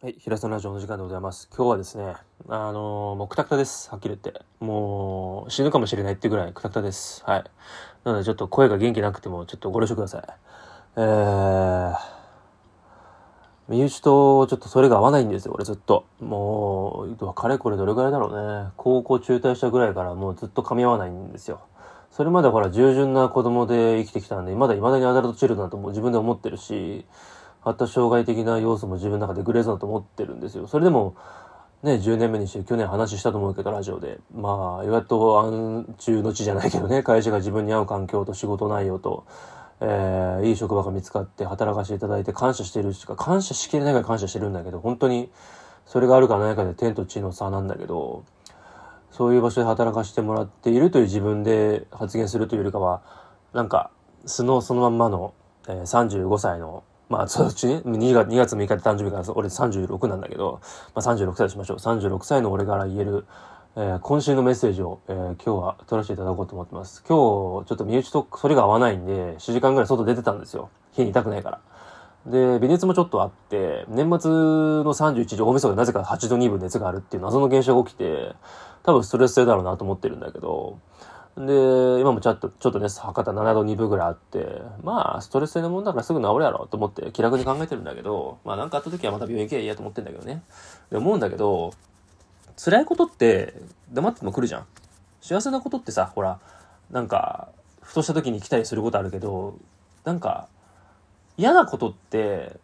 はい、平田ラジオの時間でございます。今日はですね、あのーもうくたくたです。はっきり言って。もう、死ぬかもしれないってぐらいくたくたです。はい。なのでちょっと声が元気なくても、ちょっとご了承ください。えー、身内とちょっとそれが合わないんですよ、俺ずっと。もう、かれこれどれぐらいだろうね。高校中退したぐらいからもうずっと噛み合わないんですよ。それまでほら、従順な子供で生きてきたんで、まだ未だにアダルトチルドだともう自分で思ってるし、発達障害的な要素も自分の中でグレーゾーンだと思ってるんですよ。それでも、ね、10年目にして去年話したと思うけど、ラジオで。まあ、やっと安中の地じゃないけどね、会社が自分に合う環境と仕事内容と、えー、いい職場が見つかって働かせていただいて感謝してるしか、感謝しきれないぐら感謝してるんだけど、本当に、それがあるかないかで天と地の差なんだけど、そういう場所で働かせてもらっているという自分で発言するというよりかは、なんか、素のそのまんまの、えー、35歳の、まあ、そのうちね、2月 ,2 月6日で誕生日から俺36なんだけど、まあ、36歳としましょう。36歳の俺から言える、えー、今週のメッセージを、えー、今日は取らせていただこうと思ってます。今日、ちょっと身内とそれが合わないんで、4時間ぐらい外出てたんですよ。火にいたくないから。で、微熱もちょっとあって、年末の31時、大晦日でなぜか8度2分熱があるっていう謎の現象が起きて、多分ストレス性だろうなと思ってるんだけど、で、今もちょっと、ちょっとね、博多7度2分ぐらいあって、まあ、ストレス性のもんだからすぐ治るやろと思って気楽に考えてるんだけど、まあなんかあった時はまた病院行けばいいやと思ってんだけどね。で、思うんだけど、辛いことって黙っても来るじゃん。幸せなことってさ、ほら、なんか、ふとした時に来たりすることあるけど、なんか、嫌なことって、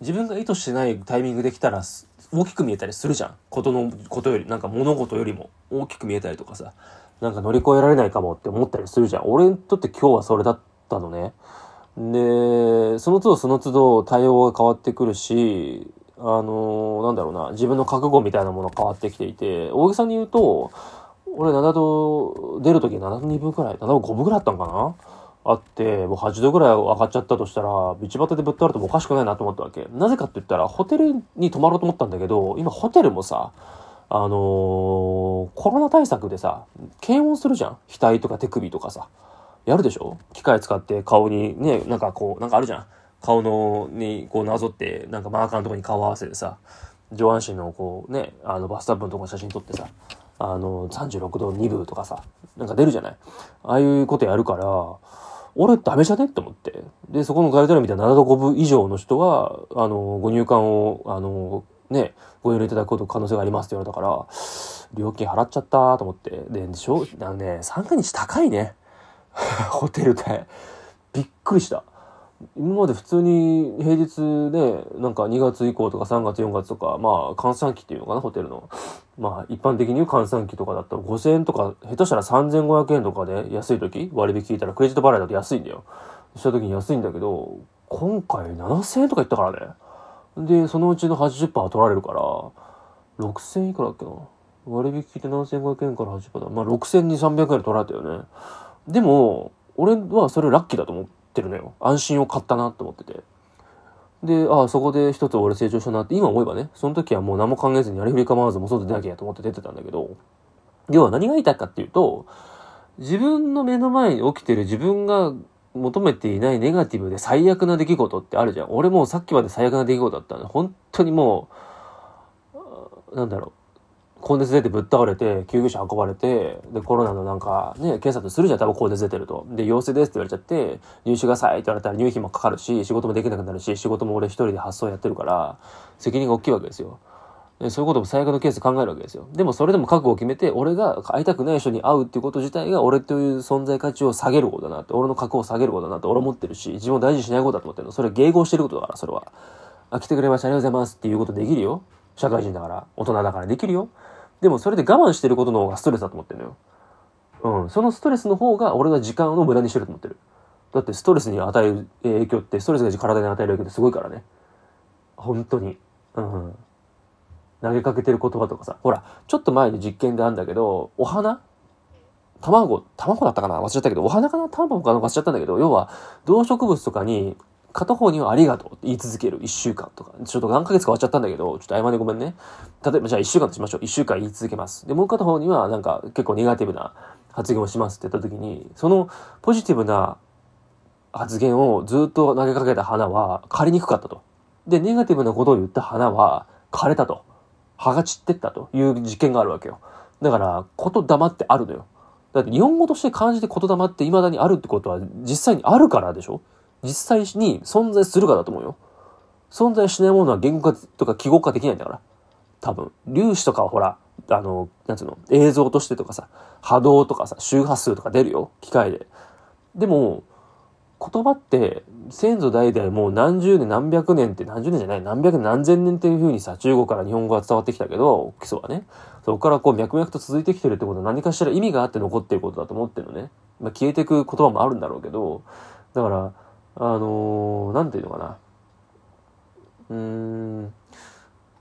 自分が意図してないタイミングで来たら大きく見えたりするじゃん。ことの、ことより、なんか物事よりも大きく見えたりとかさ。なんか乗り越えられないかもって思ったりするじゃん。俺にとって今日はそれだったのね。で、その都度その都度対応が変わってくるし、あのなんだろうな、自分の覚悟みたいなもの変わってきていて、大げさに言うと、俺7度出るとき7度2分くらい、7度5分くらいあったのかな？あって、もう8度ぐらい上がっちゃったとしたら、道端でぶっ倒れてもおかしくないなと思ったわけ。なぜかって言ったら、ホテルに泊まろうと思ったんだけど、今ホテルもさ、あのー、コロナ対策でさ、検温するじゃん。額とか手首とかさ。やるでしょ？機械使って顔にね、なんかこう、なんかあるじゃん。顔の、にこうなぞって、なんかマーカーのとこに顔合わせてさ、上半身のこうね、あのバスタブのとこ写真撮ってさ、あの、36度2分とかさ、なんか出るじゃない？ああいうことやるから、俺ダメじゃね？って思って。で、そこのガイドラインみたいな7度5分以上の人は、あの、ご入館を、あの、ね、ご入れいただくこと可能性がありますって言われたから、料金払っちゃったと思って。で、でしょあのね、参加日高いね。ホテルで。びっくりした。今まで普通に平日ね、なんか2月以降とか3月4月とか、まあ、換算期っていうのかな、ホテルの。まあ、一般的に言う換算期とかだったら5000円とか、下手したら3500円とかで安い時割引聞いたらクレジット払いだと安いんだよ。した時に安いんだけど、今回7000円とか言ったからね。で、そのうちの80%は取られるから、6000いくらだっけな？割引聞いて7500円から80%だ。まあ6300円取られたよね。でも、俺はそれラッキーだと思ってるのよ。安心を買ったなと思ってて。で、ああ、そこで一つ俺成長したなって今思えばね、その時はもう何も考えずにやりふり構わずもう外出なきゃと思って出てたんだけど、要は何が言いたいかっていうと、自分の目の前に起きてる自分が求めていないネガティブで最悪な出来事ってあるじゃん。俺もさっきまで最悪な出来事だったの。本当にもう、なんだろう。高熱出てぶっ倒れて、救急車運ばれて、で、コロナのなんか、ね、検査とするじゃん、多分高熱出てると。で、陽性ですって言われちゃって、入手がさいって言われたら入費もかかるし、仕事もできなくなるし、仕事も俺一人で発送やってるから、責任が大きいわけですよ。そういうことも最悪のケース考えるわけですよ。でもそれでも覚悟を決めて、俺が会いたくない人に会うっていうこと自体が、俺という存在価値を下げることだなって、俺の格を下げることだなって俺思ってるし、自分を大事にしないことだと思ってるの。それ迎合してることだから、それは。あ、来てくれました、ありがとうございますっていうことできるよ。社会人だから、大人だからできるよ。でもそれで我慢してることの方がストレスだと思ってるのよ。うん。そのストレスの方が俺が時間を無駄にしてると思ってる。だってストレスに与える影響って、ストレスが体に与える影響ってすごいからね。本当に。うん。投げかけてる言葉とかさ。ほら、ちょっと前に実験であるんだけど、お花？卵、卵だったかな？忘れちゃったけど、お花かな？卵かな？忘れちゃったんだけど、要は、動植物とかに、片方にはありがとうって言い続ける。一週間とか。ちょっと何ヶ月か終わっちゃったんだけど、ちょっと謝ねごめんね。例えばじゃあ一週間としましょう。一週間言い続けます。で、もう片方にはなんか結構ネガティブな発言をしますって言った時に、そのポジティブな発言をずっと投げかけた花は枯れにくかったと。で、ネガティブなことを言った花は枯れたと。葉が散ってったという実験があるわけよ。だから、言霊ってあるのよ。だって日本語として漢字で言霊って未だにあるってことは実際にあるからでしょ？実際に存在するかだと思うよ。存在しないものは言語化とか記号化できないんだから。多分。粒子とかはほら、あの、なんつうの、映像としてとかさ、波動とかさ、周波数とか出るよ。機械で。でも、言葉って先祖代々もう何十年何百年って何十年じゃない何百年何千年っていう風にさ中国から日本語が伝わってきたけど基礎はね。そこからこう脈々と続いてきてるってことは何かしら意味があって残ってることだと思ってるのね、まあ、消えていく言葉もあるんだろうけどだからあのー、ていうのかな。うーん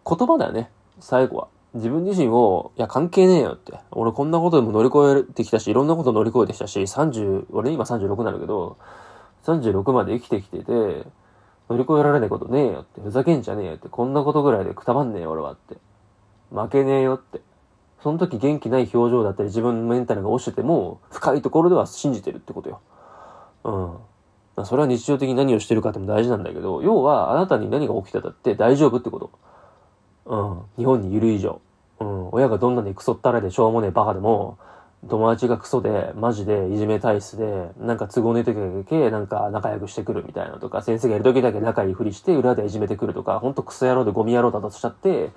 言葉だよね。最後は。自分自身を、いや、関係ねえよって。俺こんなことでも乗り越えてきたし、いろんなこと乗り越えてきたし、30、俺今36になるけど、36まで生きてきてて、乗り越えられないことねえよって、ふざけんじゃねえよって、こんなことぐらいでくたばんねえよ俺はって。負けねえよって。その時元気ない表情だったり自分のメンタルが落ちてても、深いところでは信じてるってことよ。うんま。それは日常的に何をしてるかっても大事なんだけど、要はあなたに何が起きてたって大丈夫ってこと。うん。日本にいる以上。うん。親がどんなにクソったらでしょうもねえバカでも、友達がクソで、マジでいじめ体質で、なんか都合のいい時だけ、なんか仲良くしてくるみたいなとか、先生がいる時だけ仲いいふりして、裏でいじめてくるとか、ほんとクソ野郎でゴミ野郎だとしちゃって、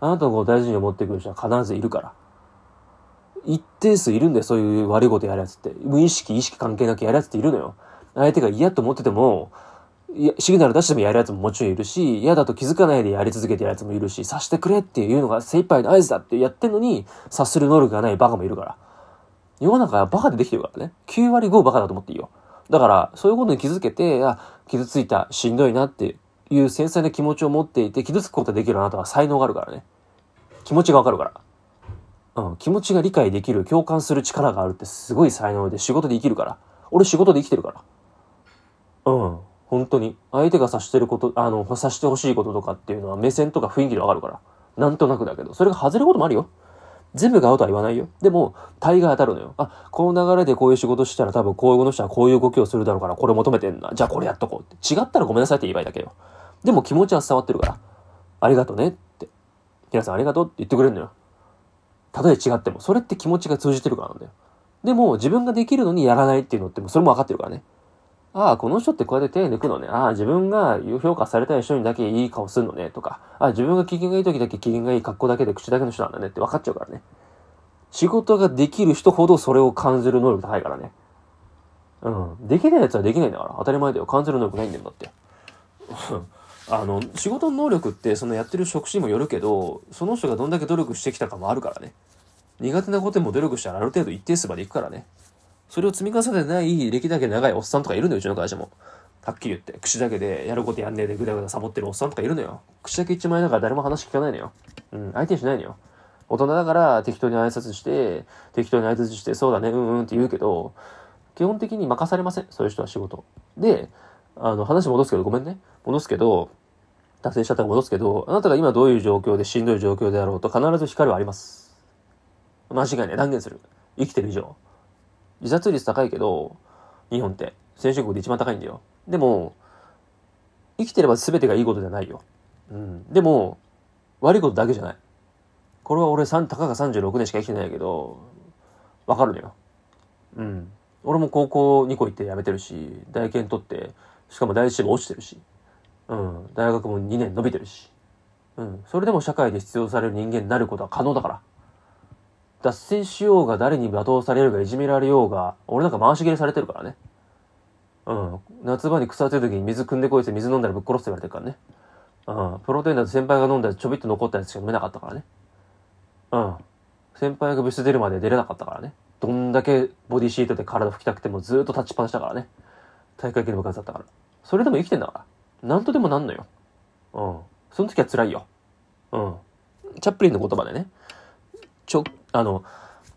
あなたを大事に思ってくる人は必ずいるから。一定数いるんだよ、そういう悪いことやるやつって。無意識、意識関係なくやるやつっているのよ。相手が嫌と思ってても、いや、シグナル出してもやるやつももちろんいるし、嫌だと気づかないでやり続けてやるやつもいるし、察してくれっていうのが精一杯の合図だってやってんのに、察する能力がないバカもいるから。世の中はバカでできてるからね。9割5バカだと思っていいよ。だから、そういうことに気づけて、あ、傷ついた、しんどいなっていう繊細な気持ちを持っていて、傷つくことができるあなたは才能があるからね。気持ちがわかるから。うん、気持ちが理解できる、共感する力があるってすごい才能で仕事で生きるから。俺仕事で生きてるから。うん、本当に。相手が察してること、あの、察してほしいこととかっていうのは目線とか雰囲気でわかるから。なんとなくだけど。それが外れることもあるよ。全部が合うとは言わないよ。でも、大概当たるのよ。あ、この流れでこういう仕事したら多分こういうの人はこういう動きをするだろうからこれ求めてんな。じゃあこれやっとこうって。違ったらごめんなさいって言えばいいだけよ。でも気持ちは伝わってるから。ありがとうねって。皆さんありがとうって言ってくれるのよ。たとえ違っても。それって気持ちが通じてるからなんだよ。でも自分ができるのにやらないっていうのってそれも分かってるからね。ああ、この人ってこうやって手抜くのね。ああ、自分が評価されたい人にだけいい顔するのね。とか、ああ、自分が機嫌がいい時だけ機嫌がいい格好だけで口だけの人なんだねって分かっちゃうからね。仕事ができる人ほどそれを感じる能力高いからね。うん。できない奴はできないんだから。当たり前だよ。感じる能力ないんだよ、だって。あの、仕事の能力って、そのやってる職種にもよるけど、その人がどんだけ努力してきたかもあるからね。苦手なことも努力したらある程度一定数までいくからね。それを積み重ねない歴だけ長いおっさんとかいるのよ、うちの会社も。はっきり言って。口だけでやることやんねえでぐだぐだサボってるおっさんとかいるのよ。口だけ一枚だから誰も話聞かないのよ。うん、相手にしないのよ。大人だから適当に挨拶して、適当に挨拶して、そうだね、うんうんって言うけど、基本的に任されません。そういう人は仕事。で、あの、話戻すけど、ごめんね。戻すけど、達成しちゃったら戻すけど、あなたが今どういう状況でしんどい状況であろうと必ず光はあります。間違いない。断言する。生きてる以上。自殺率高いけど、日本って先進国で一番高いんだよ。でも、生きてれば全てがいいことじゃないよ。うん。でも、悪いことだけじゃない。これは俺たかが36年しか生きてないけど、わかるのよ。うん。俺も高校2個行って辞めてるし、大研取って、しかも第一志望落ちてるし、うん。大学も2年伸びてるし、うん。それでも社会で必要される人間になることは可能だから。脱線しようが誰に罵倒されるがいじめられようが、俺なんか回し蹴りされてるからね。うん。夏場に草暑い時に水汲んでこいって水飲んだらぶっ殺すって言われてるからね。うん。プロテインだと先輩が飲んだらちょびっと残ったやつしか飲めなかったからね。うん。先輩が部室出るまで出れなかったからね。どんだけボディシートで体拭きたくてもずっと立ちっぱなしだからね。大会系の部活だったから。それでも生きてんだから。なんとでもなんのよ。うん。その時は辛いよ。うん。チャップリンの言葉でね。ちょ、あの、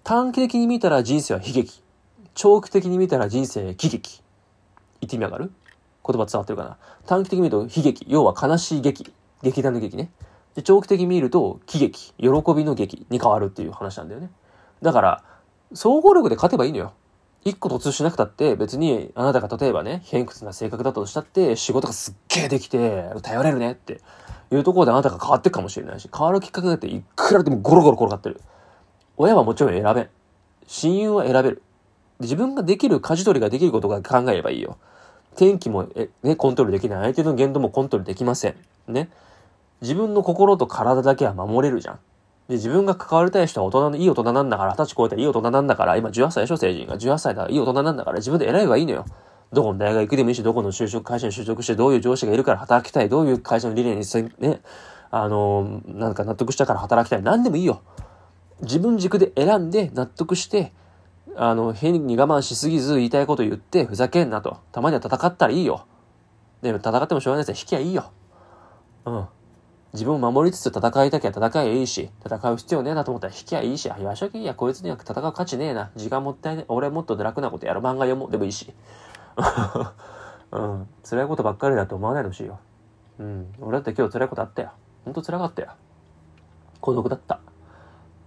短期的に見たら人生は悲劇。長期的に見たら人生喜劇。言ってみ上がる？言葉伝わってるかな？短期的に見ると悲劇。要は悲しい劇。劇団の劇ね。で、長期的に見ると喜劇。喜びの劇に変わるっていう話なんだよね。だから、総合力で勝てばいいのよ。一個突出しなくたって別にあなたが例えばね、偏屈な性格だとしたって仕事がすっげえできて頼れるねっていうところであなたが変わっていくかもしれないし、変わるきっかけだっていくらでもゴロゴロ転がってる。親はもちろん選べん。親友は選べる。自分ができる舵取りができることが考えればいいよ。天気もえ、ね、コントロールできない。相手の言動もコントロールできません。ね。自分の心と体だけは守れるじゃん。で、自分が関わりたい人は大人のいい大人なんだから、二十歳超えたらいい大人なんだから、今18歳でしょ、成人が。18歳だからいい大人なんだから、自分で選べばいいのよ。どこの大学行くでもいいし、どこの就職会社に就職して、どういう上司がいるから働きたい、どういう会社の理念にね、あの、なんか納得したから働きたい。何でもいいよ。自分軸で選んで納得して、あの、変に我慢しすぎず言いたいこと言って、ふざけんなと。たまには戦ったらいいよ。でも戦ってもしょうがないですよ。引きゃいいよ。うん。自分を守りつつ戦いたきゃ戦いゃいいし、戦う必要ねえなと思ったら引きゃいいし、言わしときいや、こいつには戦う価値ねえな。時間もったいねえ。俺もっと楽なことやる漫画読もうでもいいし。うん。辛いことばっかりだと思わないでほしいよ。うん。俺だって今日辛いことあったよ。ほんと辛かったよ。孤独だった。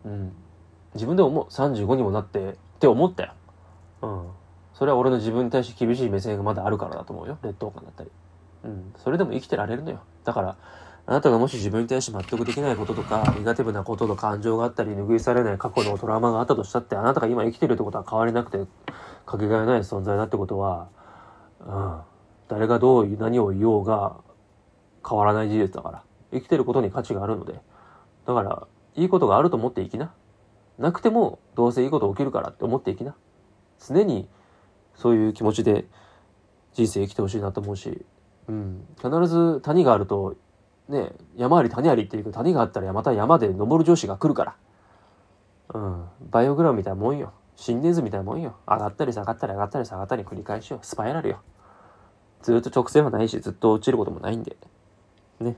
うん。自分でももう35にもなってって思ったよ。うん。それは俺の自分に対して厳しい目線がまだあるからだと思うよ。劣等感だったり。うん。それでも生きてられるのよ。だから、あなたがもし自分に対して納得できないこととか、ネガティブなことと感情があったり、拭いされない過去のトラウマがあったとしたって、あなたが今生きてるってことは変わりなくて、かけがえない存在だってことは、うん。誰がどう何を言おうが変わらない事実だから。生きてることに価値があるので。だから、いいことがあると思って生きな。なくても、どうせいいこと起きるからって思って生きな。常に、そういう気持ちで人生生きてほしいなと思うし、うん。必ず谷があるとね、山あり谷ありっていう谷があったらまた山で登る上司が来るから。うん。バイオグラムみたいなもんよ。心電図みたいなもんよ。上がったり下がったり上がったり下がったり繰り返しよ。スパイラルよ。ずっと直線はないし、ずっと落ちることもないんで。ね。